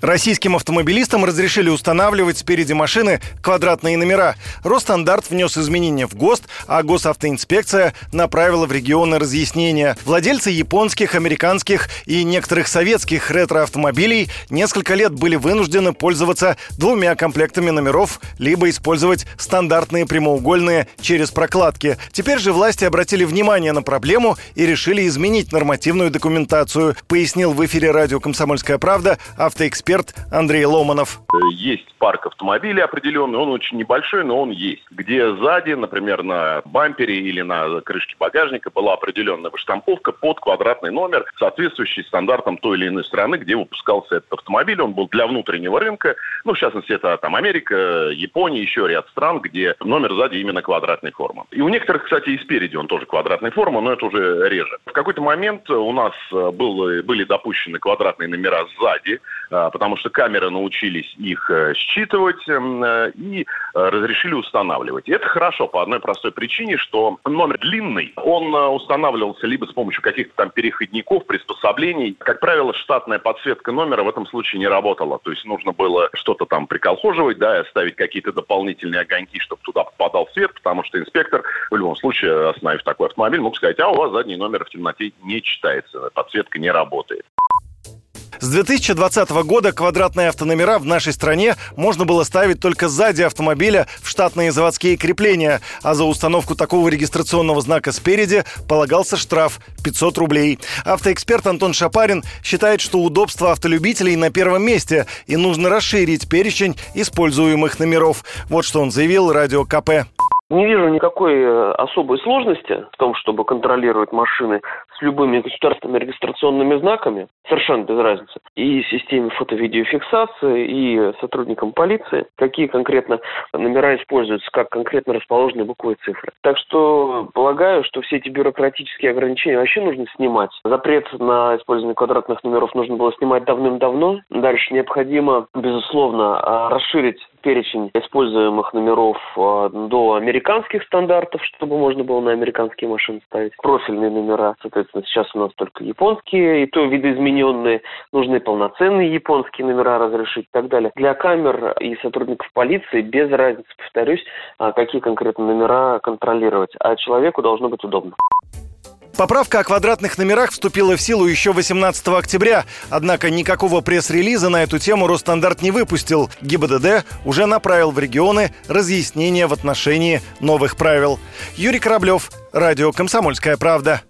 Российским автомобилистам разрешили устанавливать спереди машины квадратные номера. Росстандарт внес изменения в ГОСТ, а госавтоинспекция направила в регионы разъяснения. Владельцы японских, американских и некоторых советских ретро-автомобилей несколько лет были вынуждены пользоваться двумя комплектами номеров, либо использовать стандартные прямоугольные через прокладки. Теперь же власти обратили внимание на проблему и решили изменить нормативную документацию, пояснил в эфире радио «Комсомольская правда» автоэксперт эксперт Андрей Ломанов. Есть парк автомобилей определенный, он очень небольшой, но он есть. Где сзади, например, на бампере или на крышке багажника была определенная штамповка под квадратный номер, соответствующий стандартам той или иной страны, где выпускался этот автомобиль. Он был для внутреннего рынка. Ну, в частности, это там Америка, Япония, еще ряд стран, где номер сзади именно квадратной формы. И у некоторых, кстати, и спереди он тоже квадратной формы, но это уже реже. В какой-то момент у нас был, были допущены квадратные номера сзади, а, потому что камеры научились их э, считывать эм, э, и э, разрешили устанавливать. И это хорошо по одной простой причине, что номер длинный, он устанавливался либо с помощью каких-то там переходников, приспособлений. Как правило, штатная подсветка номера в этом случае не работала. То есть нужно было что-то там приколхоживать, да, и ставить какие-то дополнительные огоньки, чтобы туда попадал свет, потому что инспектор в любом случае, остановив такой автомобиль, мог сказать, а у вас задний номер в темноте не читается, подсветка не работает. С 2020 года квадратные автономера в нашей стране можно было ставить только сзади автомобиля в штатные заводские крепления, а за установку такого регистрационного знака спереди полагался штраф 500 рублей. Автоэксперт Антон Шапарин считает, что удобство автолюбителей на первом месте и нужно расширить перечень используемых номеров. Вот что он заявил радио КП. Не вижу никакой э, особой сложности в том, чтобы контролировать машины с любыми государственными регистрационными знаками, совершенно без разницы, и системе фото-видеофиксации, и сотрудникам полиции, какие конкретно номера используются, как конкретно расположены буквы и цифры. Так что полагаю, что все эти бюрократические ограничения вообще нужно снимать. Запрет на использование квадратных номеров нужно было снимать давным-давно. Дальше необходимо, безусловно, а, расширить перечень используемых номеров а, до американских стандартов, чтобы можно было на американские машины ставить профильные номера. Соответственно, сейчас у нас только японские, и то видоизмененные. Нужны полноценные японские номера разрешить и так далее. Для камер и сотрудников полиции без разницы, повторюсь, а, какие конкретно номера контролировать. А человеку должно быть удобно. Поправка о квадратных номерах вступила в силу еще 18 октября, однако никакого пресс-релиза на эту тему Росстандарт не выпустил. ГИБДД уже направил в регионы разъяснения в отношении новых правил. Юрий Кораблев, Радио «Комсомольская правда».